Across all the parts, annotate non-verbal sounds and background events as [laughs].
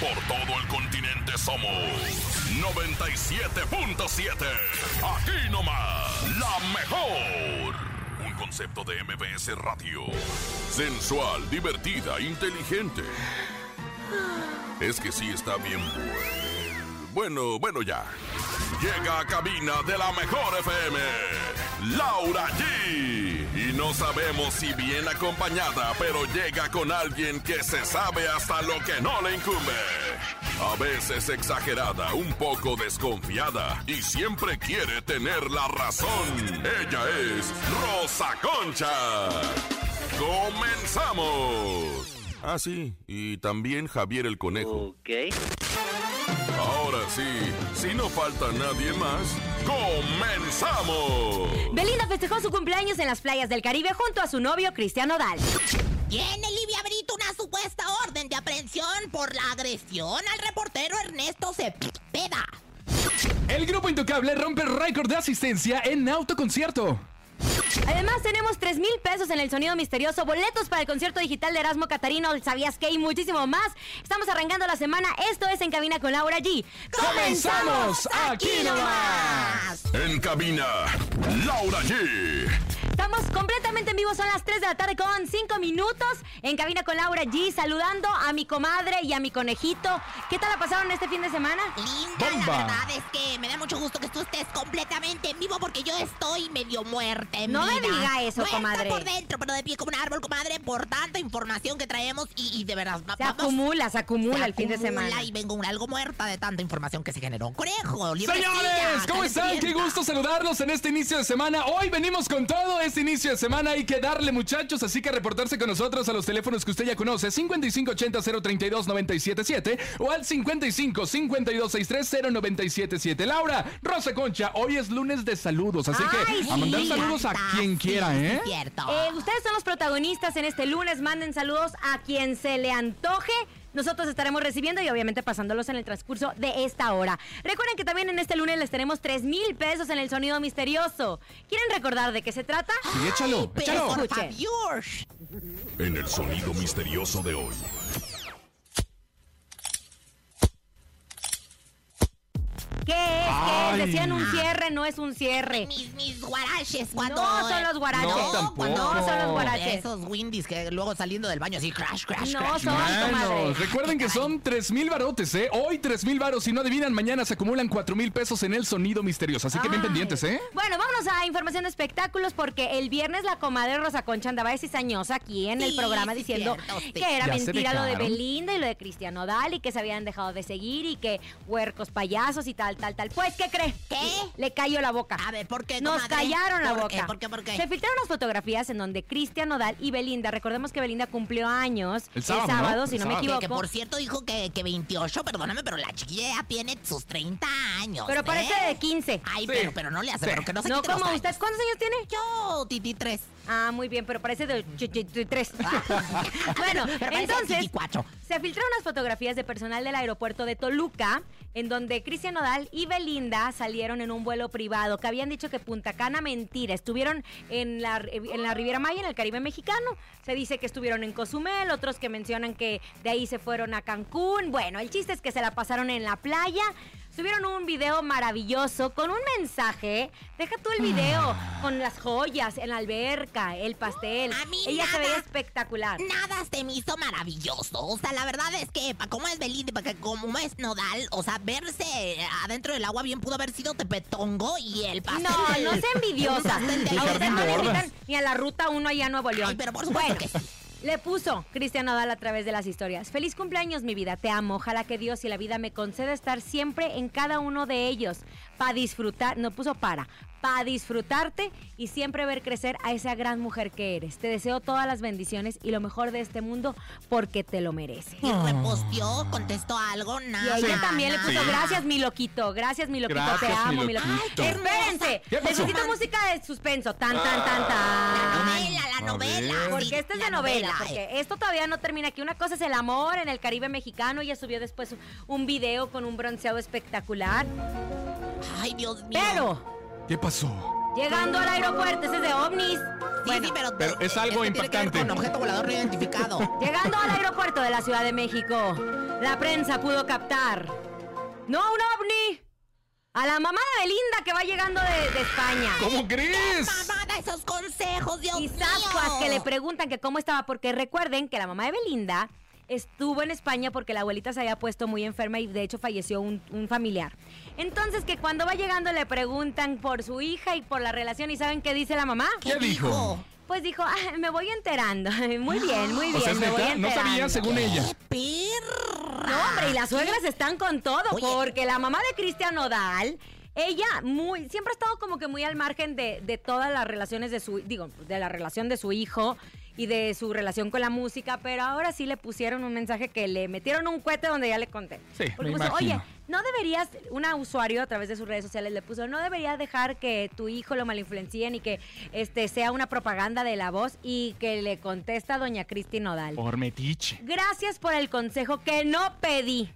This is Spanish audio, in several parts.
Por todo el continente somos 97.7. Aquí nomás, la mejor. Un concepto de MBS Radio. Sensual, divertida, inteligente. Es que sí está bien bueno. Bueno, bueno ya. Llega a cabina de la mejor FM. Laura G. Y no sabemos si bien acompañada, pero llega con alguien que se sabe hasta lo que no le incumbe. A veces exagerada, un poco desconfiada y siempre quiere tener la razón. Ella es Rosa Concha. ¡Comenzamos! Ah, sí, y también Javier el Conejo. Ok. Ahora sí, si no falta nadie más, ¡comenzamos! Belinda festejó su cumpleaños en las playas del Caribe junto a su novio Cristiano Dal. Tiene Livia Brito una supuesta orden de aprehensión por la agresión al reportero Ernesto Cepeda. El grupo Intocable rompe récord de asistencia en autoconcierto. Además, tenemos 3 mil pesos en el sonido misterioso, boletos para el concierto digital de Erasmo Catarino, ¿Sabías qué? Y muchísimo más. Estamos arrancando la semana. Esto es En Cabina con Laura G. ¡Comenzamos aquí nomás! En cabina, Laura G. Estamos completamente en vivo, son las 3 de la tarde con 5 minutos. En Cabina con Laura G, saludando a mi comadre y a mi conejito. ¿Qué tal la pasaron este fin de semana? Linda, Bomba. la verdad es que me da mucho gusto que tú estés completamente en vivo porque yo estoy medio muerta. en No me diga eso, Muerta comadre. por dentro, pero de pie como un árbol, comadre, por tanta información que traemos y, y de verdad. va- Se vamos- acumula, se acumula se el fin de semana. Y vengo algo muerta de tanta información que se generó. Conejo, Señores, ¿cómo están? Qué gusto saludarlos en este inicio de semana. Hoy venimos con todo este inicio de semana. Hay que darle, muchachos, así que reportarse con nosotros a los teléfonos que usted ya conoce: 5580-032-977 o al 55-5263-0977. Laura, Rosa Concha, hoy es lunes de saludos, así Ay, que a mandar sí, saludos a quien quiera, ¿eh? es cierto. Eh, ustedes son los protagonistas en este lunes. Manden saludos a quien se le antoje. Nosotros estaremos recibiendo y obviamente pasándolos en el transcurso de esta hora. Recuerden que también en este lunes les tenemos 3 mil pesos en el sonido misterioso. ¿Quieren recordar de qué se trata? Sí, échalo, échalo. por Escuchen. favor. En el sonido misterioso de hoy. ¿Qué es? ¿Qué es? Decían un cierre, no es un cierre. Mis, mis guaraches cuando... No son los guaraches. No, tampoco. cuando- No son los guaraches. Esos windies que luego saliendo del baño así crash, crash, No crash. son. Manos, recuerden que son 3 mil barotes, ¿eh? Hoy 3 mil baros. Si no adivinan, mañana se acumulan 4 mil pesos en el sonido misterioso. Así que bien pendientes, ¿eh? Bueno, vámonos a información de espectáculos porque el viernes la comadre Rosa Concha andaba de cizañosa aquí en el Sí, programa diciendo cierto, que era mentira lo de. Belinda y lo de Cristiano Dal y que se habían dejado de seguir y que huercos payasos y tal, tal, tal. Pues, ¿qué cree? ¿Qué? Le cayó la boca. A ver, ¿por qué, Nos comadre? callaron la ¿Por boca. qué? ¿Por qué? ¿Por qué? Se filtraron unas fotografías en donde Cristian Nodal y Belinda, recordemos que Belinda cumplió años El sábado, ¿no? si El no me sábado. equivoco. Que por cierto dijo que, que 28, perdóname, pero la chiquilla ya tiene sus 30 años. Pero ¿eh? parece de 15. Ay, Sí. pero, pero no le hace, Sí. pero que no se No como usted. ¿Cuántos años tiene? Yo, Titi 3. Ah, muy bien, pero parece de ch- ch- ch- tres. [laughs] bueno, [laughs] Pero parece entonces 24. se filtraron unas fotografías de personal del aeropuerto de Toluca en donde Cristian Nodal y Belinda salieron en un vuelo privado que habían dicho que Punta Cana mentira, estuvieron en la, en la Riviera Maya, en el Caribe mexicano. Se dice que estuvieron en Cozumel, otros que mencionan que de ahí se fueron a Cancún. Bueno, el chiste es que se la pasaron en la playa. Subieron un video maravilloso con un mensaje. Deja tú el video con las joyas en la alberca, el pastel. A mí Ella se nada. veía espectacular. Nada se me hizo maravilloso. O sea, la verdad es que, pa' como es Belinda, para que como es Nodal, o sea, verse adentro del agua bien pudo haber sido Tepetongo y el pastel. No, del- [laughs] no sea envidiosa. A usted no le invitan ni a la ruta 1 allá a Nuevo León. Ay, pero por supuesto Bueno, que sí. Le puso Cristian Nodal a través de las historias. Feliz cumpleaños, mi vida. Te amo. Ojalá que Dios y la vida me conceda estar siempre en cada uno de ellos. Para disfrutar, no puso para. para disfrutarte y siempre ver crecer a esa gran mujer que eres. Te deseo todas las bendiciones y lo mejor de este mundo porque te lo mereces. Y reposteó, contestó algo, Y nada. ella también le puso, Sí. gracias mi loquito, gracias mi loquito, te amo, mi mi loquito. Ay, Espérense, ¿Qué pasó? necesito música de suspenso, tan, tan, tan, La tan. novela, la A novela. ver. Porque esta es la de novela, eh. porque esto todavía no termina aquí. Una cosa es el amor en el Caribe mexicano. Ella subió después un video con un bronceado espectacular. Ay, Dios mío. Pero, ¿Qué pasó? llegando al aeropuerto, ese es de ovnis. Sí, Bueno, sí, pero, pero es algo tiene que ver impactante. Con objeto volador no identificado. [laughs] Llegando al aeropuerto de la Ciudad de México, la prensa pudo captar. No, un ovni. A la mamá de Belinda que va llegando de, de España. ¿Cómo crees? Mamá, da esos consejos, Dios Y mío. que le preguntan que cómo estaba, porque recuerden que la mamá de Belinda estuvo en España porque la abuelita se había puesto muy enferma y de hecho falleció un, un familiar. Entonces que cuando va llegando le preguntan por su hija y por la relación y ¿saben qué dice la mamá? ¿Qué dijo? Pues dijo, "Ah, me voy enterando. [laughs] Muy bien, muy bien, O sea, es me voy neta, no sabía enterando". según ella. ¡Qué perra! No, hombre, y las suegras están con todo, Oye. porque la mamá de Cristian Nodal, ella muy, siempre ha estado como que muy al margen de, de todas las relaciones de su, digo, de la relación de su hijo y de su relación con la música, pero ahora sí le pusieron un mensaje que le metieron un cohete donde ya le conté. Sí, Porque me puso, imagino. oye, no deberías, una usuario a través de sus redes sociales le puso, no deberías dejar que tu hijo lo malinfluencien y que este sea una propaganda de la voz y que le contesta doña Cristi Nodal. Por metiche. Gracias por el consejo que no pedí.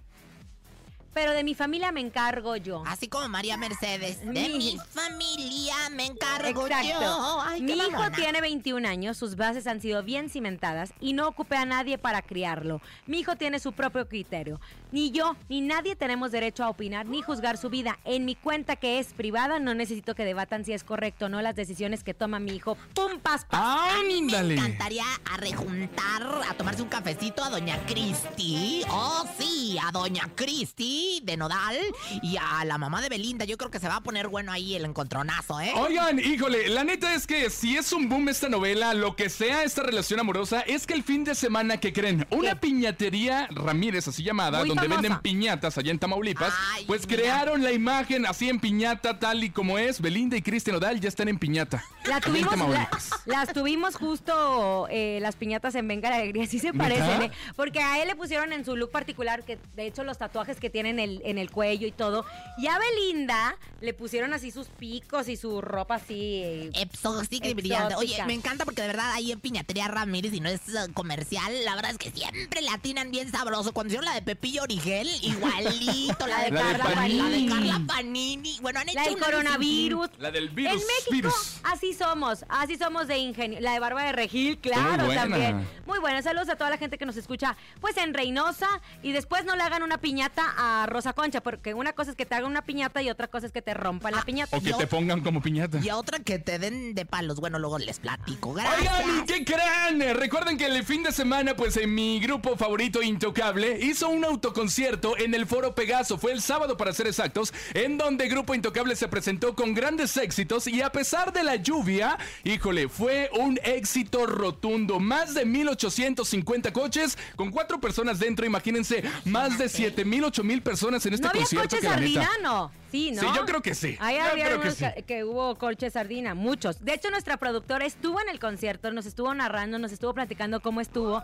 Pero de mi familia me encargo yo. Así como María Mercedes. De Mi- mi familia me encargo Exacto. yo. Ay, qué Mi hijo mamona. tiene 21 años, sus bases han sido bien cimentadas y no ocupé a nadie para criarlo. Mi hijo tiene su propio criterio. Ni yo ni nadie tenemos derecho a opinar ni juzgar su vida. En mi cuenta que es privada no necesito que debatan si es correcto o no las decisiones que toma mi hijo. ¡Pum, pas, pas! A mí me ¡Ándale! encantaría a rejuntar, a tomarse un cafecito a Doña Cristi. Oh, sí, a Doña Cristi de Nodal y a la mamá de Belinda. Yo creo que se va a poner bueno ahí el encontronazo, ¿eh? Oigan, híjole, la neta es que si es un boom esta novela, lo que sea esta relación amorosa, es que el fin de semana que creen, una ¿Qué? piñatería Ramírez, así llamada, Muy donde famosa. venden piñatas allá en Tamaulipas, Ay, pues mira. crearon la imagen así en piñata, tal y como es. Belinda y Cristian Odal ya están en piñata. La tuvimos, la- Tamaulipas. [laughs] las tuvimos justo eh, las piñatas en Venga la Alegría, sí se parecen, ¿eh? Porque a él le pusieron en su look particular, que de hecho los tatuajes que tiene en el, en el cuello y todo. Y a Belinda le pusieron así sus picos y su ropa así. eh, Exótica y brillante. Oye, me encanta porque de verdad ahí en Piñatería Ramírez, y no es eh, comercial, la verdad es que siempre le atinan bien sabroso. Cuando hicieron la de Pepillo Origel, [laughs] igualito. la, de La de Carla Carla Panini. La de. Carla Panini. Bueno, han hecho La del coronavirus. La del virus. en México, virus. así somos, así somos de ingenio. La de Barba de Regil, claro, también. Muy buena. Saludos a toda la gente que nos escucha, pues en Reynosa. Y después no le hagan una piñata a Rosa Concha, porque una cosa es que te hagan una piñata y otra cosa es que te rompan la piñata. O que te pongan como piñata. Y a otra que te den de palos. Bueno, luego les platico. Gracias. Oigan, ¿y qué creen? Recuerden que el fin de semana, pues en mi grupo favorito Intocable hizo un autoconcierto en el Foro Pegaso. Fue el sábado, para ser exactos, en donde Grupo Intocable se presentó con grandes éxitos y a pesar de la lluvia, híjole, fue un éxito rotundo. Más de 1850 coches con cuatro personas dentro. Imagínense, más de 7000, 8000 personas en este ¿No había concierto. coche que la neta- sardina? No. Sí, ¿no? Sí, yo creo que sí. Ahí había que unos sí. que, hubo coche sardina, muchos. De hecho, nuestra productora estuvo en el concierto, nos estuvo narrando, nos estuvo platicando cómo estuvo.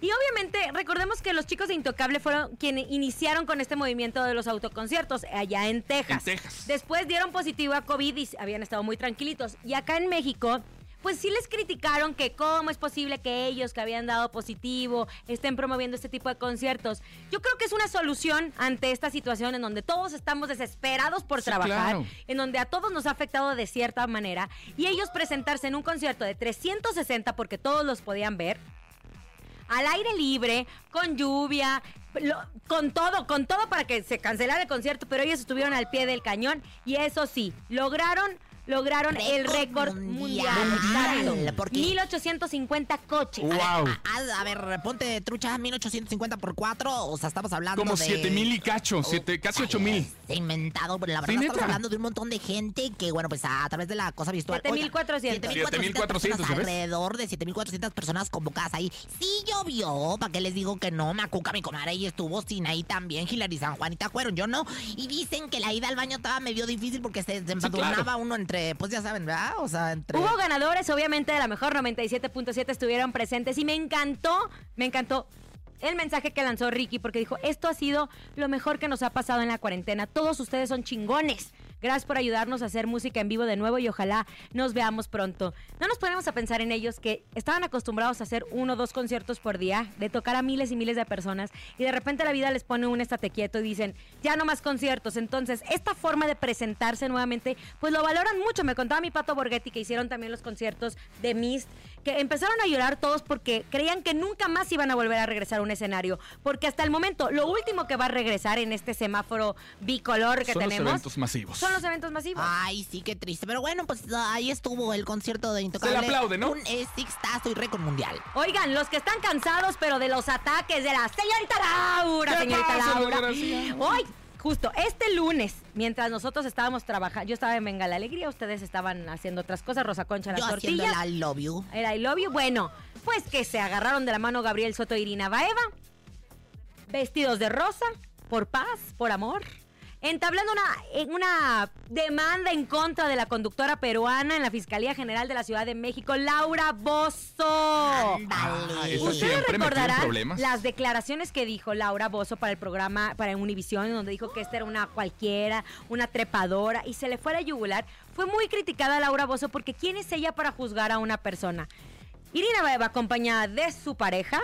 Y obviamente, recordemos que los chicos de Intocable fueron quienes iniciaron con este movimiento de los autoconciertos allá en Texas. En Texas. Después dieron positivo a COVID y habían estado muy tranquilitos. Y acá en México, pues sí les criticaron que cómo es posible que ellos que habían dado positivo estén promoviendo este tipo de conciertos. Yo creo que es una solución ante esta situación en donde todos estamos desesperados por Sí, trabajar, claro. en donde a todos nos ha afectado de cierta manera, y ellos presentarse en un concierto de 360 porque todos los podían ver, al aire libre, con lluvia, lo- con todo, con todo para que se cancelara el concierto, pero ellos estuvieron al pie del cañón y eso sí, lograron lograron el récord mundial. mundial, Exacto. porque- 1850 coches. Wow. A, a- a ver, ponte trucha 1850 por 4. O sea, estamos hablando Como de. 7000 y cacho, siete- casi 8000. Se inventado, pero la verdad estamos neta. hablando de un montón de gente que, bueno, pues a, través de la cosa virtual. oiga, 7400. 7400 7400, personas, ¿ves? Alrededor de 7400 personas convocadas ahí. Sí llovió, ¿para qué les digo que no? Macuca, mi comadre, ahí estuvo, Sinaí también, Hilary San Juanita fueron, yo no. Y dicen que la ida al baño estaba medio difícil porque se, se claro. uno entre pues ya saben. Hubo ganadores, obviamente, de la mejor 97.7 estuvieron presentes y me encantó, me encantó el mensaje que lanzó Ricky porque dijo, esto ha sido lo mejor que nos ha pasado en la cuarentena. Todos ustedes son chingones. Gracias por ayudarnos a hacer música en vivo de nuevo y ojalá nos veamos pronto. No nos ponemos a pensar en ellos que estaban acostumbrados a hacer uno o dos conciertos por día, de tocar a miles y miles de personas y de repente la vida les pone un estate quieto y dicen, ya no más conciertos. Entonces, esta forma de presentarse nuevamente, pues lo valoran mucho. Me contaba mi Pato Borghetti que hicieron también los conciertos de Mist, que empezaron a llorar todos porque creían que nunca más iban a volver a regresar a un escenario. Porque hasta el momento, lo último que va a regresar en este semáforo bicolor que Son los tenemos eventos masivos. son los eventos masivos. Ay, sí, qué triste. Pero bueno, pues ahí estuvo el concierto de Intocable. Se le aplaude, ¿no? Un exitazo y récord mundial. Oigan, los que están cansados, pero de los ataques de la señorita Laura, ¿Qué señorita pasa, Laura. Hoy, justo este lunes, mientras nosotros estábamos trabajando, yo estaba en Venga la Alegría, ustedes estaban haciendo otras cosas, Rosa Concha Yo haciendo tortillas. el I love you. Era I love you. Bueno, pues que se agarraron de la mano Gabriel Soto e Irina Baeva, vestidos de rosa, por paz, por amor. Entablando una, en una demanda en contra de la conductora peruana en la Fiscalía General de la Ciudad de México, Laura Bozo. Ándale. Esa Ustedes recordarán las declaraciones que dijo Laura Bozo para el programa, para Univisión, donde dijo que esta era una cualquiera, una trepadora, y se le fue a la yugular. Fue muy criticada Laura Bozo porque ¿quién es ella para juzgar a una persona? Irina Baeva, acompañada de su pareja,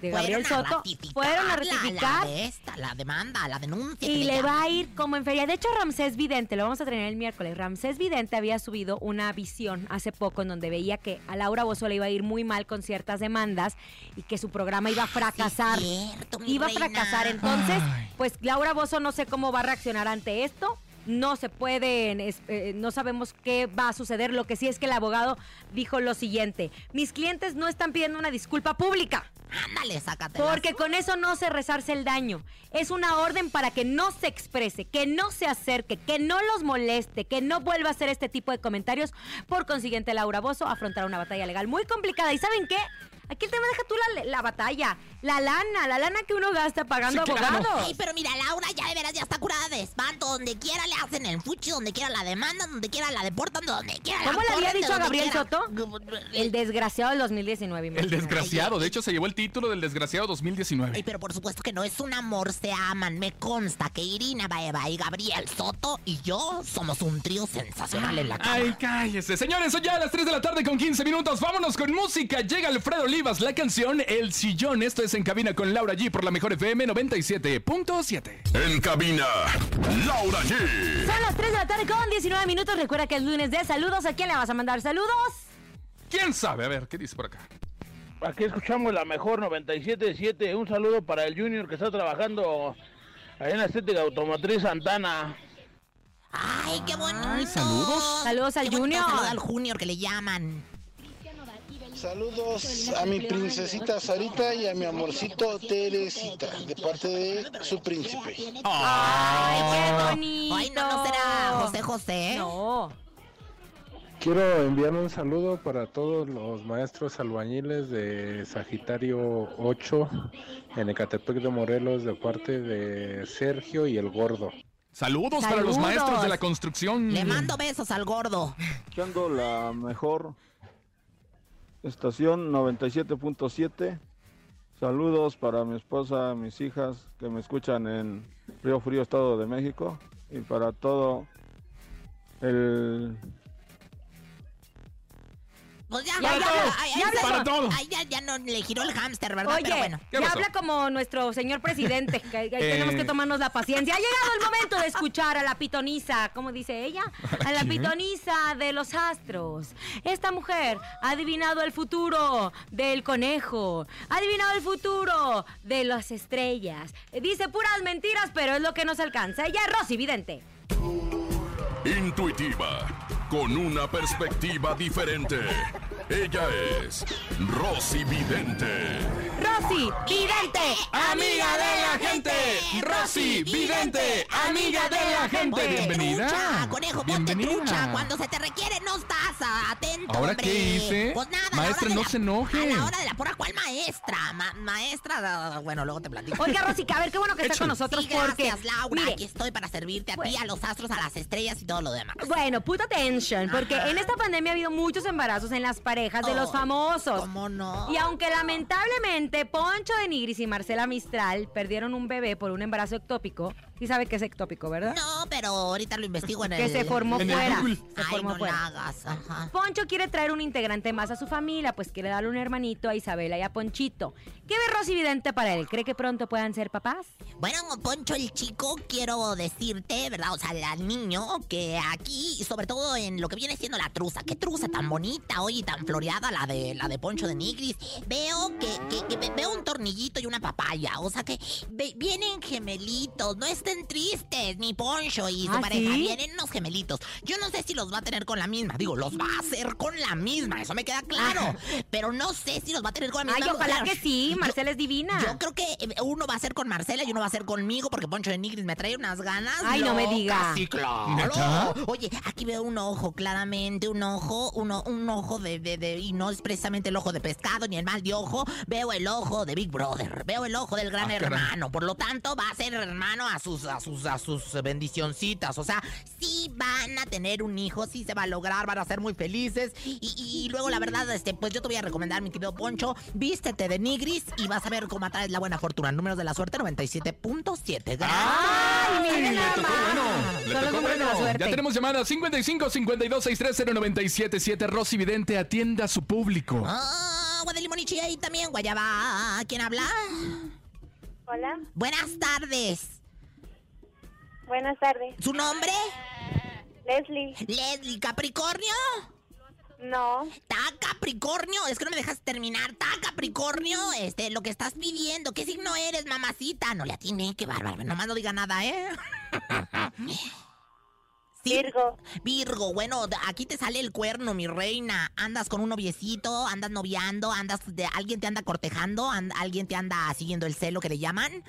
de Gabriel Fueron a Soto, ratificar fueron a la- ratificar La, de esta, la demanda, la denuncia. y le va a ir como en feria. De hecho, Ramsés Vidente, lo vamos a tener el miércoles. Ramsés Vidente había subido una visión hace poco en donde veía que a Laura Bozo le iba a ir muy mal con ciertas demandas y que su programa iba a fracasar. Sí, cierto, mi iba a fracasar. Entonces, Ay. pues Laura Bozo no sé cómo va a reaccionar ante esto. No se puede, es- eh, no sabemos qué va a suceder. Lo que sí es que el abogado dijo lo siguiente: mis clientes no están pidiendo una disculpa pública. Ándale, sácate. Porque con eso no se rezarse el daño. Es una orden para que no se exprese, que no se acerque, que no los moleste, que no vuelva a hacer este tipo de comentarios. Por consiguiente, Laura Bozo afrontará una batalla legal muy complicada. ¿Y saben qué? Aquí el tema deja tú la, la batalla, la lana, la lana que uno gasta pagando Sí, claro. abogados. Ay, pero mira, Laura ya de veras ya está curada de espanto. Donde quiera le hacen el fuchi, donde quiera la demandan, donde quiera la deportan, donde quiera ¿Cómo la le había dicho a Gabriel quiera. Soto? El desgraciado del 2019. El imagínate. desgraciado. De hecho, se llevó el título del desgraciado Ay, 2019. pero por supuesto que no es un amor, se aman. Me consta que Irina Baeva y Gabriel Soto y yo somos un trío sensacional en la cama. Ay, cállese. Señores, son ya las 3 de la tarde con 15 minutos. Vámonos con música. Llega Alfredo Olivas, la canción El Sillón. Esto es En Cabina con Laura G por la mejor FM 97.7. En cabina, Laura G. Son las 3 de la tarde con 19 minutos. Recuerda que es lunes de saludos. ¿A quién le vas a mandar saludos? ¿Quién sabe? A ver, ¿qué dice por acá? Aquí escuchamos la mejor 97.7. Un saludo para el Junior que está trabajando ahí en la estética automotriz Santana. Ay, qué bonito. Ay, saludos. Saludos al Qué Junior. saludo al Junior que le llaman. Saludos a mi princesita Sarita y a mi amorcito Teresita, de parte de su príncipe. ¡Ay, qué bonito! Ay, no, no será José José. No. Quiero enviar un saludo para todos los maestros albañiles de Sagitario 8 en Ecatepec de Morelos de parte de Sergio y el Gordo. Saludos, para los maestros de la construcción. Le mando besos al gordo. escuchando la mejor estación 97.7. Saludos para mi esposa, mis hijas que me escuchan en Río Frío, Estado de México. Y para todo el Pues ya, Ya, ya, ya, ya, ya, ay, ya habla ya, con- todo. ay, ya, ya no le giró el hámster, ¿verdad? Oye, Pero bueno. ¿Qué ya habla como nuestro señor presidente, que, que [laughs] Eh. tenemos que tomarnos la paciencia. Ha llegado el momento de escuchar a la pitonisa, ¿cómo dice ella? [laughs] A la quién? pitonisa de los astros. Esta mujer ha adivinado el futuro del conejo, ha adivinado el futuro de las estrellas. Dice puras mentiras, pero es lo que nos alcanza. Ella es Rosy Vidente. Intuitiva, con una perspectiva diferente. Ella es Rosy Vidente. Rosy, vidente, Amiga de la gente, Rosy Vidente, amiga de la gente. Ponte Bienvenida. trucha, conejo, ponte Bienvenida. trucha. Cuando se te requiere no estás atento, ¿Ahora hombre. qué hice? Pues nada, Maestra, hora de no la- se enoje. A la hora de la porra, ¿cuál maestra? Ma- maestra, ah, bueno, luego te platico. Oiga, Rosy, a ver, qué bueno que está con nosotros Sí, porque. gracias, Laura. mire, Aquí estoy para servirte a ti, a los astros, a las estrellas y todo lo demás. Bueno, put attention, porque Ajá. en esta pandemia ha habido muchos embarazos en las parejas de los famosos. ¿Cómo no? Y aunque lamentablemente Poncho de Nigris y Marcela Mistral perdieron un bebé por un embarazo ectópico, sí sabe que es ectópico, ¿verdad? No, pero ahorita lo investigo en el... Que se formó En el fuera. Google. Se Ay, formó no fuera. la hagas, ajá. Poncho quiere traer un integrante más a su familia, pues quiere darle un hermanito a Isabela y a Ponchito. ¿Qué ve Rosy Vidente para él? ¿Cree que pronto puedan ser papás? Bueno, Poncho el chico, quiero decirte, ¿verdad? O sea, al niño, que aquí, y sobre todo en lo que viene siendo la truza. Qué truza tan bonita, oye, tan floreada la de la de Poncho de Nigris. Veo que, que- que ve- veo un tornillito y una papaya. O sea que ve- vienen gemelitos. No estén tristes, mi Poncho y su ¿Ah, pareja. sí? Vienen unos gemelitos. Yo no sé si los va a tener con la misma. Digo, los va a hacer con la misma. Eso me queda claro. Pero no sé si los va a tener con la Ay, misma. ojalá mujer. que sí, Yo- Marcela es divina. yo creo que eh, uno va a ser con Marcela y uno va a ser conmigo porque Poncho de Nigris me trae unas ganas. Ay, no me locas. diga. Sí, claro. Oye, aquí veo un ojo, claramente, un ojo, uno, un ojo de, de, de- y no es precisamente el ojo de pescado ni el mal de ojo. Veo el ojo de Big Brother, veo el ojo del gran Ah, caray. hermano. Por lo tanto, va a ser hermano a sus, a sus, a sus bendicioncitas. O sea, sí van a tener un hijo, sí se va a lograr, van a ser muy felices. Y, y luego, la verdad, este, pues yo te voy a recomendar, mi querido Poncho, vístete de Nigris y vas a ver cómo atraes la buena fortuna. Números de la suerte 97.7. Gracias. Ay, le tocó bueno. Le tocó bueno. Ya tenemos llamada 55 52 630 977 Rosy Vidente atienda a su público. Ah, agua de chía y también guayaba. ¿Quién habla? Hola, Buenas tardes. Buenas tardes. ¿Su nombre? Leslie. Leslie Capricornio. No, ¿Está Capricornio? Es que no me dejas terminar. ¿Está Capricornio? Este, lo que estás pidiendo. ¿Qué signo eres, mamacita? No le atiné, qué bárbaro. Nomás no diga nada, ¿eh? [laughs] Sí. Virgo. Virgo, bueno, aquí te sale el cuerno, mi reina. Andas con un noviecito, andas noviando, andas de alguien te anda cortejando, and- alguien te anda siguiendo el celo que le llaman.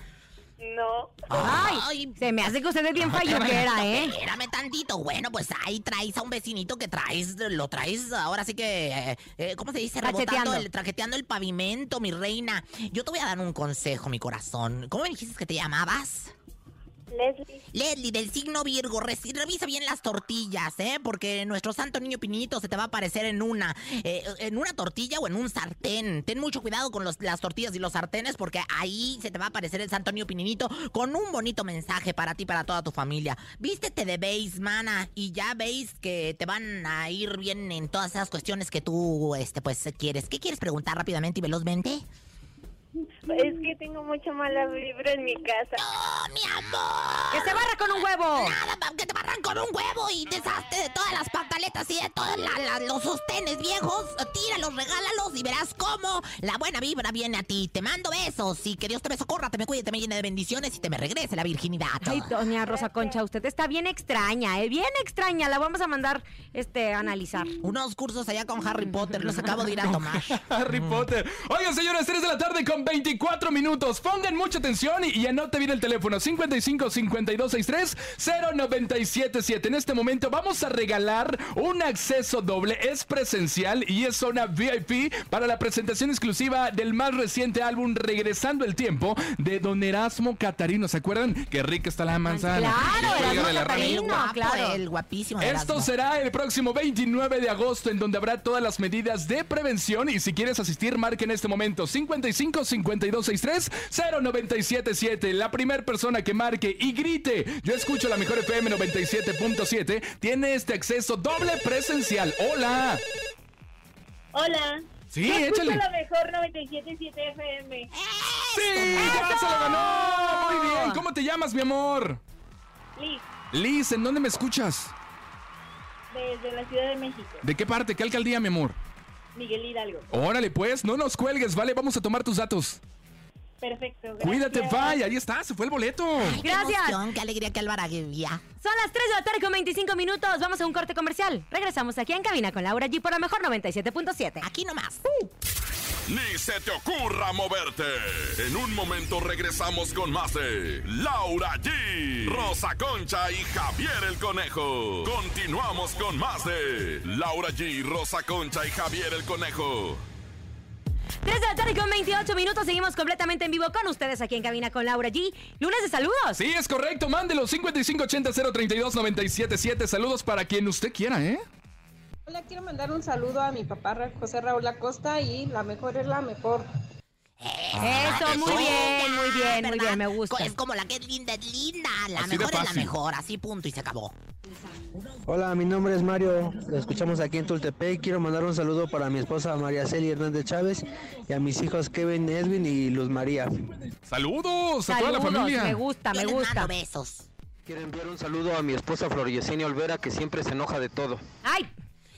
No. Ay, se me hace que usted es bien falluquera, ¿eh? Espérame tantito. Bueno, pues ahí traes a un vecinito que traes, lo traes ahora sí que, eh, eh, ¿cómo se dice? Rebotando, el, traqueteando el pavimento, mi reina. Yo te voy a dar un consejo, mi corazón. ¿Cómo me dijiste que te llamabas? Leslie. Leslie, del signo Virgo, revisa bien las tortillas, ¿eh? Porque nuestro santo niño pinito se te va a aparecer en una, eh, en una tortilla o en un sartén. Ten mucho cuidado con los- las tortillas y los sartenes porque ahí se te va a aparecer el santo niño pininito con un bonito mensaje para ti, y para toda tu familia. Vístete de beige, mana, y ya veis que te van a ir bien en todas esas cuestiones que tú, este, pues, quieres. ¿Qué quieres preguntar rápidamente y velozmente? Es que tengo mucha mala vibra en mi casa. ¡Oh, mi amor! ¡Que se barra con un huevo! Nada, que te barran con un huevo y deshazte de todas las pantaletas y de todos los sostenes viejos. Tíralos, regálalos y verás cómo la buena vibra viene a ti. Te mando besos y que Dios te me socorra, te me cuide, te me llene de bendiciones y te me regrese la virginidad. Ay, doña Rosa Concha, usted está bien extraña, ¿eh? Bien extraña. La vamos a mandar, este, a analizar. Unos cursos allá con Harry Potter, los acabo de ir a [laughs] tomar. Harry Potter. Oigan, señores, 3 de la tarde con 24 minutos. Pongan mucha atención y, y anote bien el teléfono 55 52 63 0977. En este momento vamos a regalar un acceso doble. Es presencial y es zona VIP para la presentación exclusiva del más reciente álbum Regresando el Tiempo de Don Erasmo Catarino. ¿Se acuerdan? Qué rica está la manzana. Claro, Erasmo Catarino. guapo, claro. el guapísimo. Esto Erasmo. será el próximo 29 de agosto en donde habrá todas las medidas de prevención y si quieres asistir marca en este momento 55 52 63 0977. La primera persona que marque y grite, yo escucho la mejor FM 97.7, tiene este acceso doble presencial. Hola. Hola. Sí, Yo échale. la mejor 97.7 FM. Sí, ya se lo ganó. Muy bien. ¿Cómo te llamas, mi amor? Liz, Liz, ¿en dónde me escuchas? desde la Ciudad de México. ¿De qué parte? ¿Qué alcaldía, mi amor? Miguel Hidalgo. Órale, pues, no nos cuelgues, ¿vale? Vamos a tomar tus datos. Perfecto. gracias. Cuídate, bye. Ahí está, se fue el boleto. Ay, Gracias. Qué, emoción, qué alegría, qué algarabía. Son las 3 de la tarde con 25 minutos. Vamos a un corte comercial. Regresamos aquí en cabina con Laura G por la mejor 97.7. Aquí nomás. Ni se te ocurra moverte. En un momento regresamos con más de Laura G, Rosa Concha y Javier el Conejo. Continuamos con más de Laura G, Rosa Concha y Javier el Conejo. 3 de la tarde con 28 minutos. Seguimos completamente en vivo con ustedes aquí en cabina con Laura G. Lunes de saludos. Sí, es correcto. Mándelo 5580-032-977. Saludos para quien usted quiera, ¿eh? Hola, quiero mandar un saludo a mi papá José Raúl Acosta y la mejor es la mejor. Eso, muy bien, muy bien, muy bien, me gusta. Es como la que es linda, es linda. La Así mejor es la mejor. Así punto y se acabó. Hola, mi nombre es Mario, lo escuchamos aquí en Tultepec. Quiero mandar un saludo para mi esposa María Celia Hernández Chávez y a mis hijos Kevin, Edwin y Luz María. Saludos a toda la familia. me gusta, me gusta. mando besos. Quiero enviar un saludo a mi esposa Flor Yesenia Olvera, que siempre se enoja de todo. ¡Ay!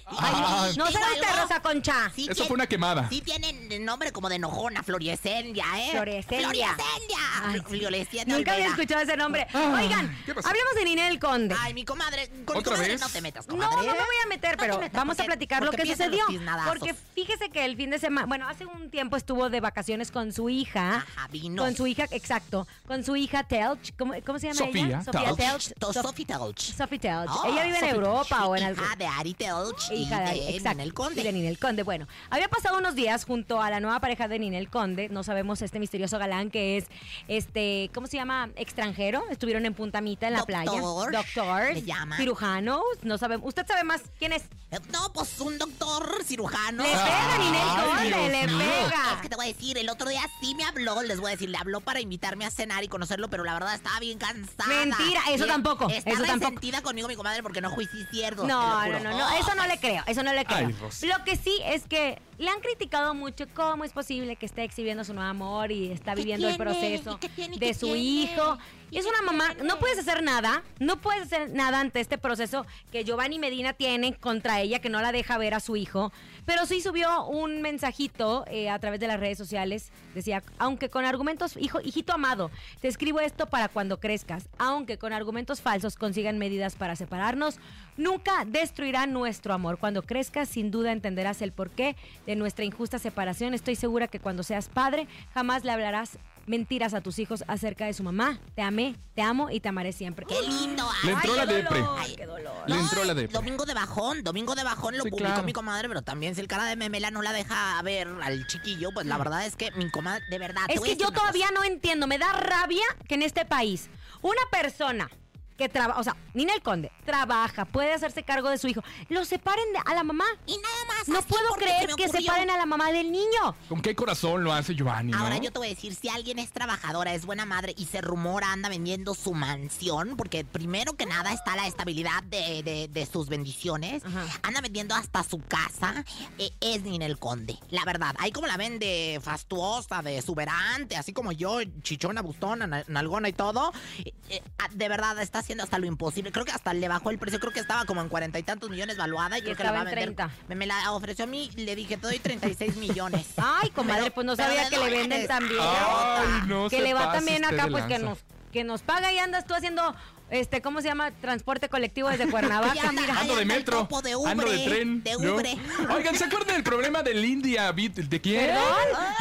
Ah, No se ¿Digo viste, algo? Rosa Concha. Sí Eso tiene- fue una quemada. Sí tienen nombre como de enojona, Florescendia, ¿eh? Florescendia. Florescendia. Ay, Florescendia Nunca había escuchado ese nombre. Ah, Oigan, hablemos de Ninel Conde. Ay, mi comadre. Con mi ¿Otra comadre vez? no te metas, No, comadre. no me voy a meter, No te pero metas, vamos a platicar lo que sucedió. Porque fíjese que el fin de semana, bueno, hace un tiempo estuvo de vacaciones con su hija. Ajá, vino. Con su hija, exacto. Con su hija Telch. ¿Cómo, cómo se llama Sofía ella? Sofía Telch. Telch. Sophie Telch. Sophie Telch. Oh, ella vive en Europa o en algo. Hija de Ari Telch y Hija de, de exacto, Ninel y Conde. de Ninel Conde. Bueno, había pasado unos días junto a la nueva pareja de Ninel Conde. No sabemos este misterioso galán que es, este, ¿cómo se llama? Extranjero. Estuvieron en Punta Mita, en la playa. Doctor, Doctor. le llaman. Cirujanos. No sabemos. ¿Usted sabe más quién es? Eh, No, pues un doctor cirujano. Le pega Ninel Conde, le mío. pega. Es que te voy a decir, el otro día sí me habló, les voy a decir, le habló para invitarme a cenar y conocerlo, pero la verdad estaba bien cansada. Mentira, eso tampoco, Está eso tampoco. resentida conmigo mi comadre porque no juicí cierto. No, no, no, no, eso no le creo, eso no le creo. Ay. Lo que sí es que le han criticado mucho cómo es posible que esté exhibiendo su nuevo amor y está ¿Qué viviendo el proceso ¿Y qué de qué su tiene? hijo. ¿Y es qué una mamá, no puedes hacer nada, no puedes hacer nada ante este proceso que Giovanni Medina tiene contra ella, que no la deja ver a su hijo. Pero sí subió un mensajito eh, a través de las redes sociales. Decía, aunque con argumentos, hijo, hijito amado, te escribo esto para cuando crezcas. Aunque con argumentos falsos consigan medidas para separarnos, nunca destruirá nuestro amor. Cuando crezcas, sin duda entenderás el porqué de nuestra injusta separación. Estoy segura que cuando seas padre, jamás le hablarás mentiras a tus hijos acerca de su mamá. Te amé, te amo y te amaré siempre. Qué lindo. Le ay. entró la qué depre. dolor, Ay, qué dolor. Le entró la depre. Domingo de bajón, domingo de bajón lo Sí, publicó claro. mi comadre, pero también si el cara de memela no la deja ver al chiquillo, pues la verdad es que mi comadre, de verdad. Es que yo todavía cosa. no entiendo, me da rabia que en este país una persona que trabaja, o sea, Ninel Conde, trabaja, puede hacerse cargo de su hijo, lo separen de- a la mamá. Y nada más. No puedo creer que separen a la mamá del niño. ¿Con qué corazón lo hace Giovanni, no? Ahora yo te voy a decir, si alguien es trabajadora, es buena madre y se rumora anda vendiendo su mansión, porque primero que nada está la estabilidad de, de- de sus bendiciones, Ajá. anda vendiendo hasta su casa, eh, es Ninel Conde. La verdad, ahí como la vende fastuosa, de exuberante, así como yo, chichona, bustona, na- nalgona y todo, eh, eh, ah, de verdad está haciendo hasta lo imposible. Creo que hasta le bajó el precio, creo que estaba como en cuarenta y tantos millones valuada y, creo que la va a en vender. 30. Me, me la ofreció a mí, le dije, te doy 36 millones. [laughs] Ay, comadre, Pero- pues no sabía que le venden también. Ay, no que se le va pase también acá, de pues que nos, que nos paga y andas tú haciendo, este, ¿cómo se llama? Transporte colectivo desde [laughs] Cuernavaca, mira. Ando de metro, de ando de Ubre, tren. de ¿no? Ubre. Oigan, ¿se acuerdan del problema de Lidia ¿De quién?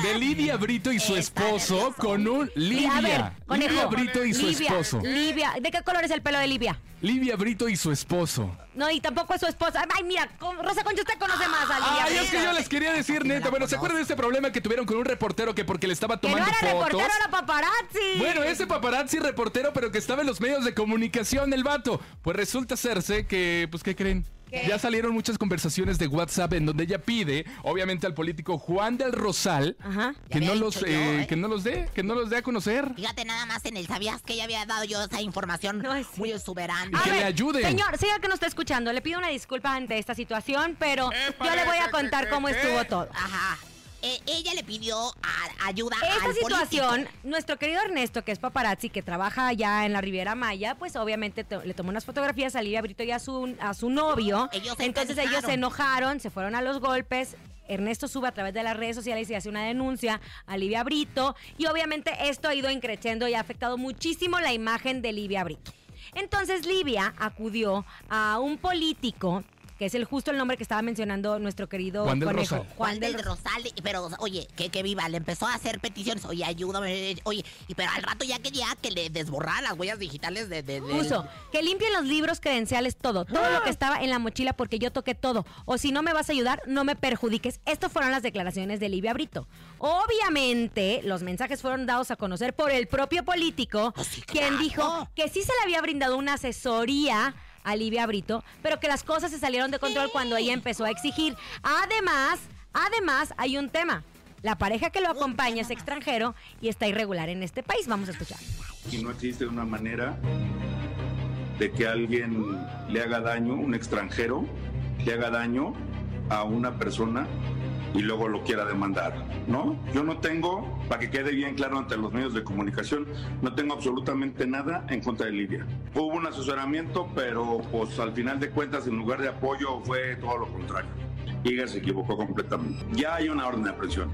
De Lidia Brito y su esposo con un Y, a ver, Lidia. conejo. Lidia Brito y su Livia, esposo. Livia, ¿de qué color es el pelo de Livia? Livia Brito y su esposo. No, y tampoco es su esposa. Ay, mira, Rosa Concha, usted conoce más a Livia. Ay, es que yo les quería decir, neta. Bueno, ¿se acuerdan de este problema que tuvieron con un reportero que porque le estaba que no tomando era fotos? reportero, era paparazzi. Bueno, ese paparazzi reportero, pero que estaba en los medios de comunicación, el vato. Pues resulta serse que, pues, ¿qué creen? ¿Qué? Ya salieron muchas conversaciones de WhatsApp en donde ella pide, obviamente, al político Juan del Rosal Ajá. que no los, yo, eh, ¿eh? que no los dé, que no los dé a conocer. Fíjate nada más en el, ¿sabías que ya había dado yo esa información No, es muy exuberante? Y que ver, le ayude. Señor, señor que nos está escuchando, le pido una disculpa ante esta situación, pero yo le voy a contar cómo estuvo todo. Ajá. Eh, ella le pidió a- ayuda Esta al situación, político. nuestro querido Ernesto, que es paparazzi, que trabaja allá en la Riviera Maya, pues obviamente le tomó unas fotografías a Livia Brito y a su, a su novio. Ellos se Entonces ellos se enojaron, se fueron a los golpes. Ernesto sube a través de las redes sociales y hace una denuncia a Livia Brito. Y obviamente esto ha ido increciendo y ha afectado muchísimo la imagen de Livia Brito. Entonces Livia acudió a un político que es el justo el nombre que estaba mencionando nuestro querido Juan del conejo. Rosal. Juan del Rosal, pero oye, que, que viva, le empezó a hacer peticiones, oye, ayúdame, oye, y pero al rato ya quería que le desborrara las huellas digitales de... de, de- Puso que limpien los libros, credenciales, todo. Todo lo que estaba en la mochila porque yo toqué todo. O si no me vas a ayudar, no me perjudiques. Estas fueron las declaraciones de Livia Brito. Obviamente, los mensajes fueron dados a conocer por el propio político, quien dijo que sí se le había brindado una asesoría a Brito, pero que las cosas se salieron de control cuando ella empezó a exigir. Además, además, hay un tema. La pareja que lo acompaña es extranjero y está irregular en este país. Vamos a escuchar. y no existe una manera de que alguien le haga daño, un extranjero, le haga daño a una persona y luego lo quiera demandar, ¿no? Yo no tengo, para que quede bien claro ante los medios de comunicación, no tengo absolutamente nada en contra de Lidia. Hubo un asesoramiento, pero pues al final de cuentas en lugar de apoyo fue todo lo contrario. Ella se equivocó completamente. Ya hay una orden de aprehensión.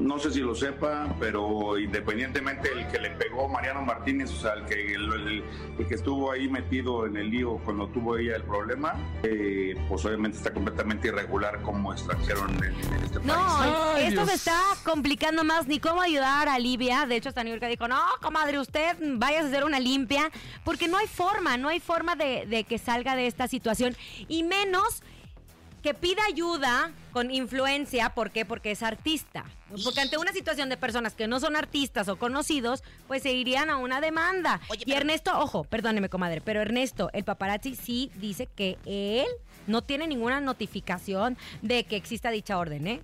No sé si lo sepa, pero independientemente el que le pegó Mariano Martínez, o sea, el que, el, el- el que estuvo ahí metido en el lío cuando tuvo ella el problema, eh, pues obviamente está completamente irregular como extranjero en, en este No, país. esto se está complicando más ni cómo ayudar a Livia. De hecho, hasta New York dijo, no, comadre, usted vaya a hacer una limpia, porque no hay forma, no hay forma de, de que salga de esta situación. Y menos que pida ayuda con influencia, ¿por qué? Porque es artista. Porque ante una situación de personas que no son artistas o conocidos, pues se irían a una demanda. y Ernesto, ojo, perdóneme, comadre, pero Ernesto, el paparazzi sí dice que él no tiene ninguna notificación de que exista dicha orden, ¿eh?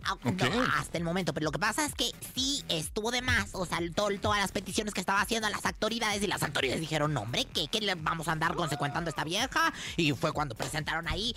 No, hasta el momento, pero lo que pasa es que sí estuvo de más, o sea, todo- todas las peticiones que estaba haciendo a las autoridades y las autoridades dijeron, no, hombre, ¿qué, qué le vamos a andar consecuentando a esta vieja? Y fue cuando presentaron ahí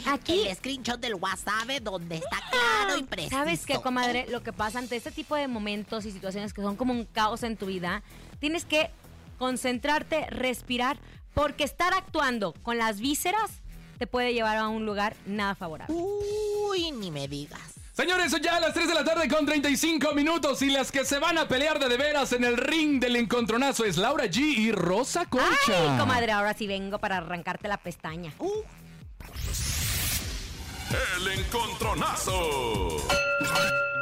el screenshot del WhatsApp donde está claro y preciso. ¿Sabes qué, comadre? Lo que pasa ante este tipo de momentos y situaciones que son como un caos en tu vida, tienes que concentrarte, respirar, porque estar actuando con las vísceras te puede llevar a un lugar nada favorable. Uy, ni me digas. Señores, son ya a las 3 de la tarde con 35 minutos y las que se van a pelear de de veras en el ring del encontronazo es Laura G y Rosa Concha. Ay, comadre, ahora sí vengo para arrancarte la pestaña. El encontronazo.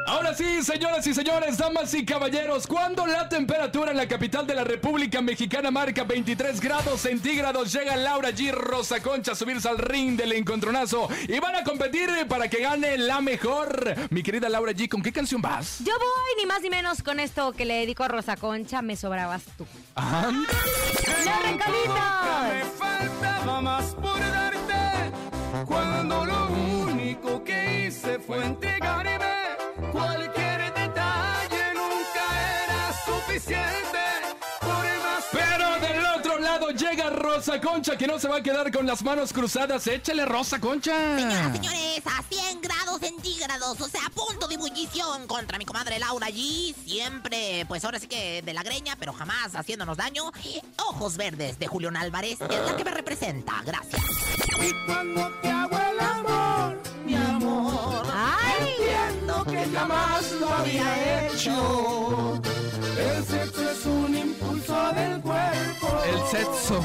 Ahora sí, señoras y señores, damas y caballeros, cuando la temperatura en la capital de la República Mexicana marca 23 grados centígrados, llega Laura G. Rosa Concha a subirse al ring del encontronazo y van a competir para que gane la mejor. Mi querida Laura G, ¿con qué canción vas? Yo voy ni más ni menos con esto que le dedico a Rosa Concha, me sobrabas tú. Ajá. ¡Los recoditos! faltaba más por darte cuando lo único que hice fue entregarme. Cualquier detalle nunca era suficiente. Pero del otro lado llega Rosa Concha, que no se va a quedar con las manos cruzadas. Échale, Rosa Concha. Señoras, señores, a 100 grados centígrados, o sea, a punto de ebullición contra mi comadre Laura G. Siempre, pues ahora sí que de la greña, pero jamás haciéndonos daño. Ojos verdes de Julián Álvarez es la que me representa. Gracias. Y cuando te hago el amor, que jamás lo había hecho. El sexo es un impulso del cuerpo. El sexo.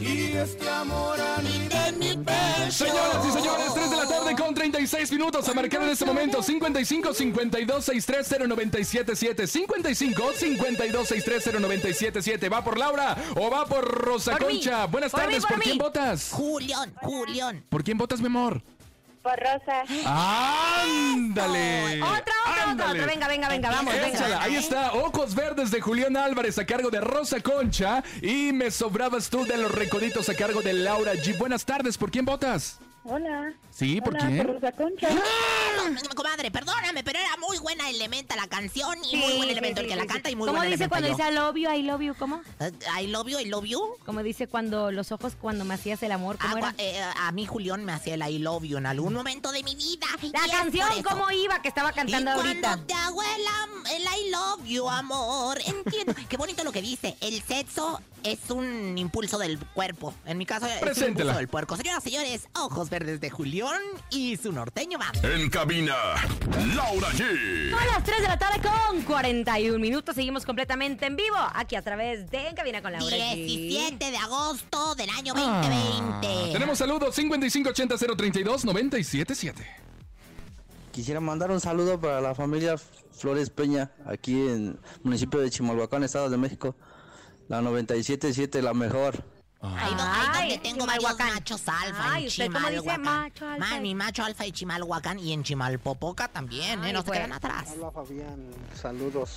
Y este amor a mí de mi pecho. Señoras y señores, 3 de la tarde con 36 minutos a marcar en este momento 55 52 63 0977 55 52 63 0977 ¿Va por Laura o va por Rosa Por mí. Concha? Buenas Por mí, tardes, por ¿por, mí. quién votas? Julián, Julián. ¿Por quién votas, mi amor? Por Rosa. ¡Ándale! Otra, otra, otra, Ándale. otra. Venga, venga, venga, vamos, venga. Échala, ahí está, Ojos Verdes de Julián Álvarez a cargo de Rosa Concha y Me Sobrabas tú de los Recoditos a cargo de Laura G. Buenas tardes, ¿por quién votas? Hola. Sí, ¿por Hola, quién? por Rosa Concha. No, comadre, perdóname, pero era muy buena elementa la canción y muy buen elemento el que la canta y muy ¿Cómo buen dice cuando yo. dice I love you, I love you? ¿Cómo? I love you, I love you. Como dice cuando los ojos cuando me hacías el amor, ¿cómo Ah, era? eh, a mí Julián me hacía el I love you en algún momento de mi vida. La canción. ¿cómo iba? Que estaba cantando y ahorita. cuando te hago el, I love you, amor. Entiendo. [laughs] Qué bonito lo que dice. El sexo es un impulso del cuerpo. En mi caso, es un impulso del puerco. Señoras, señores, ojos verdes de Julián y su norteño va. En cabina Laura G. Son las 3 de la tarde con 41 minutos. Seguimos completamente en vivo aquí a través de En Cabina con Laura. G. 17 de agosto del año Ah, 2020. tenemos saludos 5580 032 977. Quisiera mandar un saludo para la familia Flores Peña, aquí en el municipio de Chimalhuacán, Estado de México. La 97.7, la mejor. Ahí, do- ahí Ay, donde tengo varios machos alfa Ay, en ¿usted cómo dice Chimalhuacán. macho alfa? Man, mi macho alfa de Chimalhuacán y en Chimalpopoca también, ¿eh? Ay, No se quedan atrás. Hola Fabián, saludos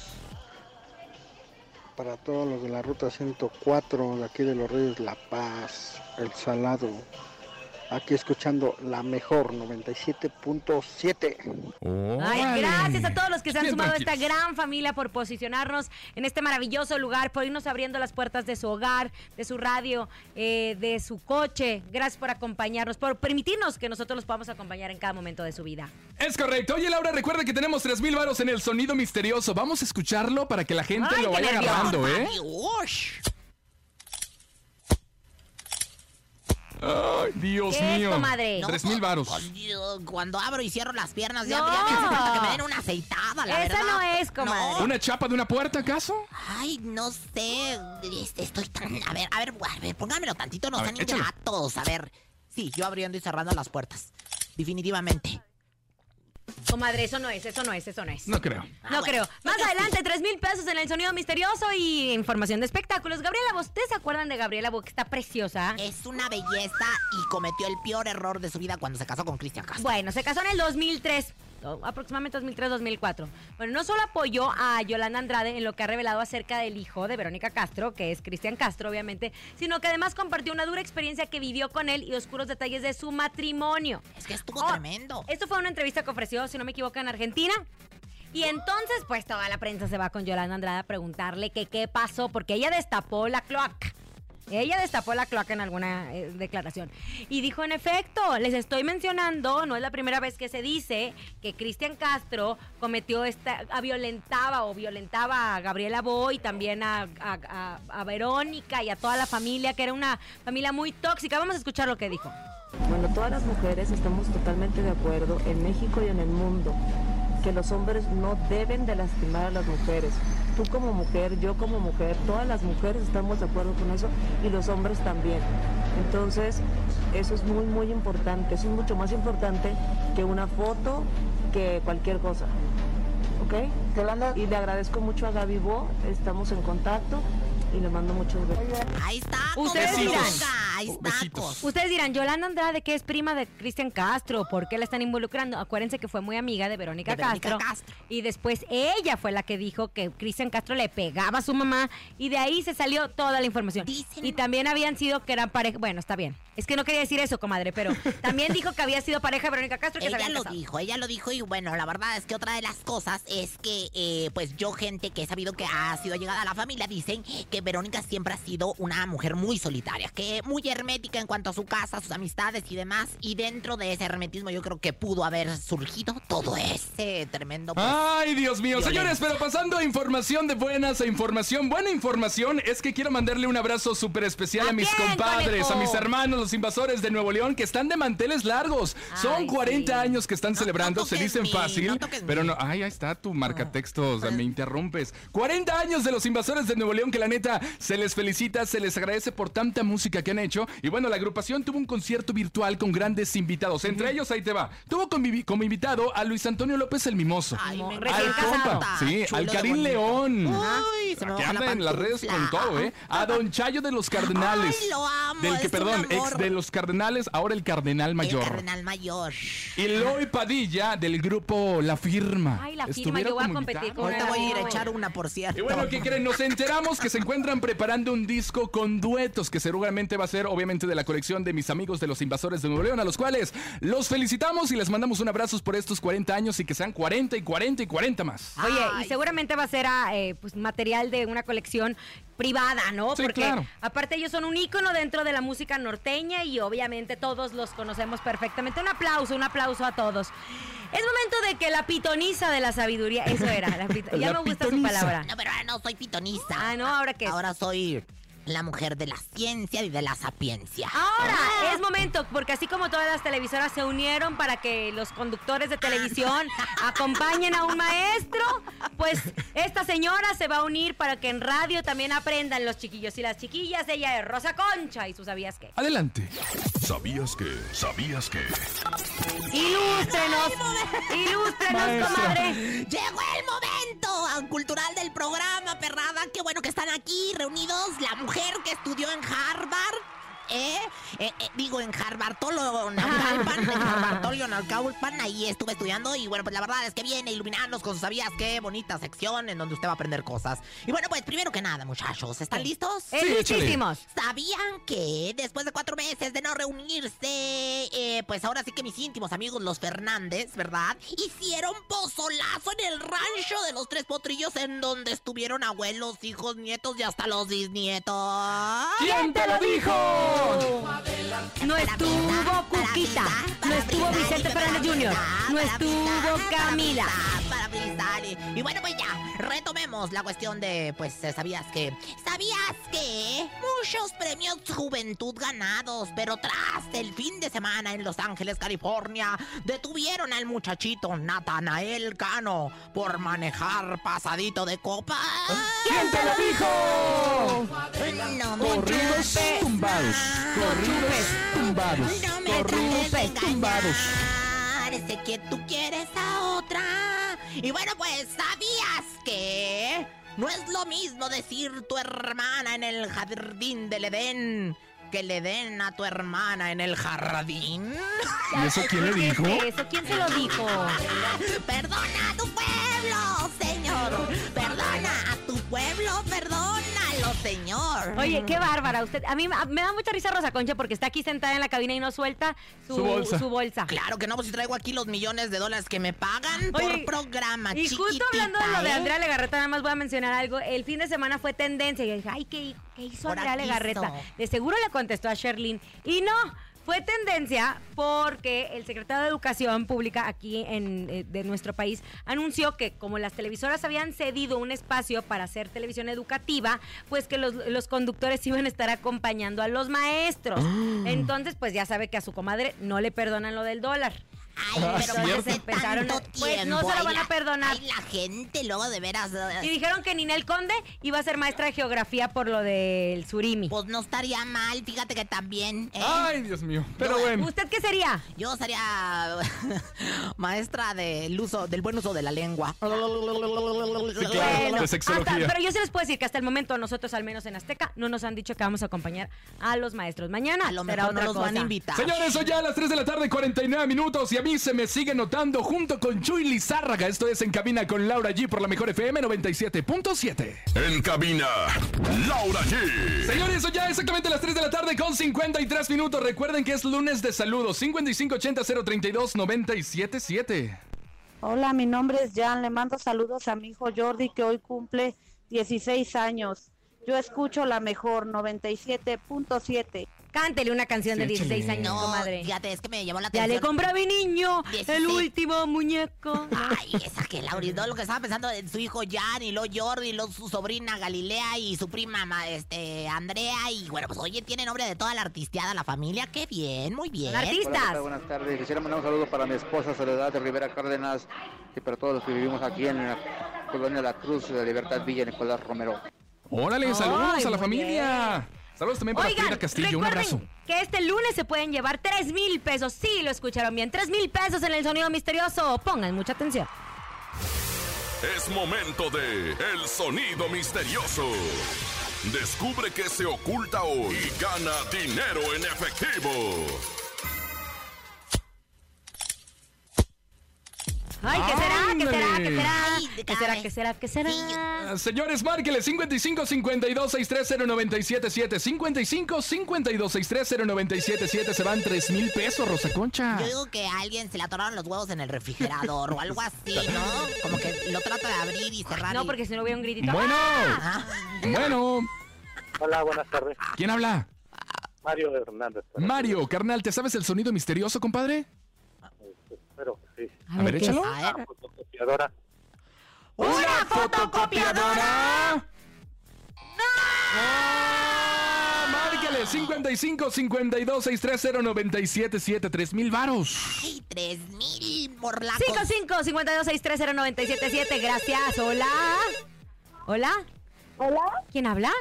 para todos los de la ruta 104 de aquí de los Reyes La Paz, El Salado. Aquí escuchando la mejor 97.7. Ay, gracias a todos los que se han sumado a esta gran familia por posicionarnos en este maravilloso lugar, por irnos abriendo las puertas de su hogar, de su radio, eh, de su coche. Gracias por acompañarnos, por permitirnos que nosotros los podamos acompañar en cada momento de su vida. Es correcto. Oye, Laura, recuerda que tenemos 3000 varos en el sonido misterioso. Vamos a escucharlo para que la gente Ay, lo vaya agarrando, ¿eh? Ush. Ay, Dios ¿Qué es, mío. comadre? No, 3000 varos. Cuando abro y cierro las piernas, ya, No. ya me hace falta que me den una aceitada, la Esa verdad. no es, comadre. ¿Una chapa de una puerta, acaso? Ay, no sé. este, Estoy tan. A ver, a ver, a ver, póngamelo tantito, no sean ingratos. A ver. Sí, yo abriendo y cerrando las puertas. Definitivamente. Comadre, eso no es, eso no es, eso no es. No creo. No Ah, bueno. creo. Más adelante, tres mil pesos en el sonido misterioso y información de espectáculos. Gabriela, Bo, ¿ustedes se acuerdan de Gabriela Bo, que está preciosa? Es una belleza y cometió el peor error de su vida cuando se casó con Cristian Castro. Bueno, se casó en el 2003, o aproximadamente 2003-2004. Bueno, no solo apoyó a Yolanda Andrade en lo que ha revelado acerca del hijo de Verónica Castro, que es Cristian Castro, obviamente, sino que además compartió una dura experiencia que vivió con él y oscuros detalles de su matrimonio. Es que estuvo Oh, tremendo. Esto fue una entrevista que ofreció, si no me equivoco, en Argentina. Y entonces, pues toda la prensa se va con Yolanda Andrade a preguntarle que qué pasó, porque ella destapó la cloaca. Ella destapó la cloaca en alguna eh, declaración. Y dijo, en efecto, les estoy mencionando, no es la primera vez que se dice que Cristian Castro cometió esta, violentaba o violentaba a Gabriela Boy, también a- a Verónica y a toda la familia, que era una familia muy tóxica. Vamos a escuchar lo que dijo. Bueno, todas las mujeres estamos totalmente de acuerdo en México y en el mundo que los hombres no deben de lastimar a las mujeres. Tú como mujer, yo como mujer, todas las mujeres estamos de acuerdo con eso y los hombres también. Entonces, eso es muy, muy importante. Eso es mucho más importante que una foto, que cualquier cosa. ¿Ok? Y le agradezco mucho a Gaby Bo, estamos en contacto y le mando muchos besos. Ahí está, Ustedes dirán. Ahí está. Besitos. Ustedes dirán, Yolanda Andrade, que es prima de Cristian Castro, ¿por qué la están involucrando? Acuérdense que fue muy amiga de Verónica, De Verónica Castro, Castro. Y después ella fue la que dijo que Cristian Castro le pegaba a su mamá. Y de ahí se salió toda la información. Dicen- Y también habían sido que eran pareja. Bueno, está bien. Es que no quería decir eso, comadre, pero [laughs] también dijo que había sido pareja de Verónica Castro que Ella lo casado. dijo, ella lo dijo y bueno, la verdad es que otra de las cosas es que eh, pues yo gente que he sabido que ha sido llegada a la familia dicen que Verónica siempre ha sido una mujer muy solitaria, que muy hermética en cuanto a su casa, sus amistades y demás y dentro de ese hermetismo yo creo que pudo haber surgido todo ese tremendo pues, Ay, Dios mío. Señores, pero pasando a información de buenas a información, buena información es que quiero mandarle un abrazo súper especial a, ¿A mis quién, compadres, conejo? a mis hermanos, los invasores de Nuevo León, que están de manteles largos. Son Ay, 40 sí. años que están No, celebrando, no se dicen fácil, no pero no. Ay, ahí está tu marcatextos, me interrumpes. 40 años de los invasores de Nuevo León, que la neta se les felicita, se les agradece por tanta música que han hecho. Y bueno, la agrupación tuvo un concierto virtual con grandes invitados. Entre ellos, ahí te va. Tuvo como, como invitado a Luis Antonio López el Mimoso. Ay, me Al compa, sí, Chulo al Karim. León. Uy, se me que la anda en las redes con todo, ¿eh? A Don Chayo de los Cardenales. Ay, lo amo, Del que, perdón, ex de los Cardenales, ahora el Cardenal El Mayor. cardenal mayor. Y Loy Padilla del grupo La Firma. Ay, la firma, yo voy a competir con Ahorita voy a ir a echar una, por cierto. Y bueno, ¿qué creen? Nos enteramos que se encuentran preparando un disco con duetos que seguramente va a ser, obviamente, de la colección de mis amigos de los invasores de Nuevo León, a los cuales los felicitamos y les mandamos un abrazo por estos 40 años y que sean 40 y 40 y 40 más. Oye, y seguramente va a ser ah, eh, pues, material de una colección privada, ¿no? Sí, Porque claro. aparte ellos son un ícono dentro de la música norteña y obviamente todos los conocemos perfectamente. Un aplauso, un aplauso a todos. Es momento de que la pitoniza de la sabiduría, eso era, la [laughs] ya La me gusta su pitoniza. palabra. No, pero ahora no soy pitoniza. Ah, no, ¿ahora qué? Ahora soy La mujer de la ciencia y de la sapiencia. Ahora es momento, porque así como todas las televisoras se unieron para que los conductores de televisión [laughs] acompañen a un maestro, pues esta señora se va a unir para que en radio también aprendan los chiquillos y las chiquillas. Ella es Rosa Concha y tú sabías qué. Adelante. ¿Sabías que? ¿Sabías que? Ilústrenos, ilústrenos, comadre. Llegó el momento cultural del programa, perrada. Qué bueno que están aquí reunidos. La mujer que estudió en Harvard. ¿Eh? Eh, eh, digo, en Naucalpan, en Harvartolio [laughs] Naucalpan, ahí estuve estudiando y bueno, pues la verdad es que viene a iluminarnos con sus sabías qué bonita sección en donde usted va a aprender cosas. Y bueno, pues primero que nada, muchachos, ¿están listos? Sí, listísimos. ¿Sabían que después de cuatro meses de no reunirse, eh, pues ahora sí que mis íntimos amigos los Fernández, ¿verdad? Hicieron pozolazo en el rancho de los tres potrillos en donde estuvieron abuelos, hijos, nietos y hasta los bisnietos. ¿Quién te lo dijo? No estuvo Cuquita, no estuvo Vicente Fernández Jr., no estuvo Camila. Y bueno, pues ya, retomemos la cuestión de, pues, eh, ¿sabías que? ¿Sabías que? Muchos premios Juventud ganados, pero tras el fin de semana en Los Ángeles, California, detuvieron al muchachito Natanael Cano por manejar pasadito de copa. ¿Quién te lo dijo? No me Corridos chupes tumbados. Corridos tumbados. no me Corridos tumbados. Sé que tú quieres a otra. Y bueno, pues, ¿sabías que no es lo mismo decir tu hermana en el jardín del Edén que le den a tu hermana en el jardín? ¿Y eso quién le dijo? ¿Eso quién se lo dijo? Perdona a tu pueblo, señor. Perdona a tu pueblo, perdónalo, señor. Oye, qué bárbara usted. A mí me da mucha risa Rosa Concha porque está aquí sentada en la cabina y no suelta su, Su bolsa. su bolsa. Claro que no, pues si traigo aquí los millones de dólares que me pagan Oye, por programa, Y justo hablando de lo de ¿eh? Andrea Legarreta, nada más voy a mencionar algo. El fin de semana fue tendencia. Y yo dije, ay, ¿qué, qué hizo Andrea. Legarreta? De seguro le contestó a Sherlyn. Y no, fue tendencia porque el secretario de Educación Pública aquí en, eh, de nuestro país anunció que como las televisoras habían cedido un espacio para hacer televisión educativa, pues que los, los conductores [laughs] iban a estar acompañando a los maestros. Entonces, pues ya sabe que a su comadre no le perdonan lo del dólar. Ay, pero Entonces hace empezaron, tanto pues no se lo van a perdonar. Ay, la gente luego de veras... Y dijeron que Ninel Conde iba a ser maestra de geografía por lo del surimi. Pues no estaría mal, fíjate que también... ¿eh? Ay, Dios mío. Pero bueno. ¿Usted qué sería? Yo sería [laughs] maestra del uso, del buen uso de la lengua. Sí, claro, de sexología. hasta- pero yo sí les puedo decir que hasta el momento nosotros, al menos en Azteca, no nos han dicho que vamos a acompañar a los maestros. Mañana A lo será mejor no otra los van a cosa. invitar. Señores, son ya las 3 de la tarde, 49 minutos. Y a mí se me sigue notando junto con Chuy Lizárraga. Esto es En Cabina con Laura G por la mejor FM 97.7. En cabina, Laura G. Señores, son ya exactamente las 3 de la tarde con 53 minutos. Recuerden que es lunes de saludos. 5580-032-977. Hola, mi nombre es Jan. Le mando saludos a mi hijo Jordi que hoy cumple 16 años. Yo escucho la mejor 97.7. Cántele una canción de Sí, 16 échale. años, No, comadre. fíjate, es que me llamó la Ya atención. le compré a mi niño el 16. último muñeco. Ay, esa que Laura, no, lo que estaba pensando en su hijo Jan y luego Jordi, y luego su sobrina Galilea y su prima ma- este Andrea y bueno, pues oye, tiene nombre de toda la artisteada, la familia, qué bien, muy bien. Hola, ¿qué tal? Buenas tardes. Quisiera mandar un saludo para mi esposa Soledad de Rivera Cárdenas y para todos los que vivimos aquí en la colonia La Cruz de Libertad Villa Nicolás Romero. Órale, saludos Ay, a la familia. Saludos también para Oigan, Frida Castillo. Un abrazo. recuerden que este lunes se pueden llevar 3 mil pesos. Sí, lo escucharon bien. 3 mil pesos en el sonido misterioso. Pongan mucha atención. Es momento de El Sonido Misterioso. Descubre qué se oculta hoy y gana dinero en efectivo. Ay, ¿qué será? ¿Qué será? ¿Qué será? ¿Qué será? ¿Qué será? ¿Qué será? Ah, Señores, márquele 55 52 630 977 55 52 630 977 Se van 3 mil pesos, Rosa Concha. Yo digo que a alguien se le atoraron los huevos en el refrigerador o algo así, ¿no? Como que lo trata de abrir y cerrar. No, y- porque si no hubiera un gritito. Bueno. ¡Ah! Bueno, Hola, buenas tardes. ¿quién habla? Mario Hernández. Mario, carnal, ¿te sabes el sonido misterioso, compadre? Espero A ver, échalo. Una fotocopiadora. ¡Una fotocopiadora! Márcale 55 52 630 977 3 mil varos. Ay, tres mil morlacos. 55 52 630 977 Gracias. Hola. Hola. Hola. ¿Quién habla?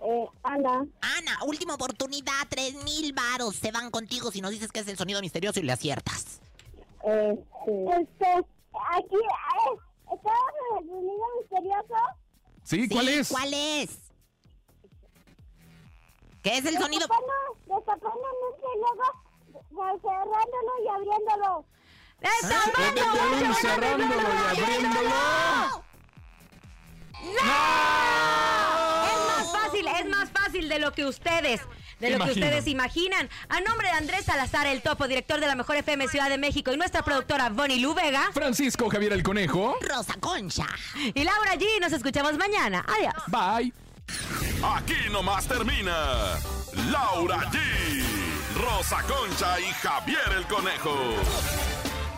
Eh, Ana. Ana, última oportunidad, tres mil varos se van contigo si nos dices que es el sonido misterioso y le aciertas. Este, este aquí, eh, ¿estamos en el sonido misterioso? ¿Sí? ¿Cuál es? ¿Cuál es? ¿Qué es el sonido? Destapando, destapándose y luego cerrándolo y abriéndolo. Destapándolo, cerrándolo y abriéndolo. Es más fácil, es más fácil de lo que ustedes, de lo que ustedes imaginan. A nombre de Andrés Salazar, el topo, director de la Mejor FM Ciudad de México, y nuestra productora Bonnie Lu Vega. Francisco Javier el Conejo. Rosa Concha. Y Laura G. Nos escuchamos mañana. Adiós. Bye. Aquí nomás termina Laura G, Rosa Concha y Javier el Conejo.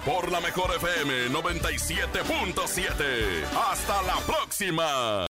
Por la mejor FM 97.7. Hasta la próxima.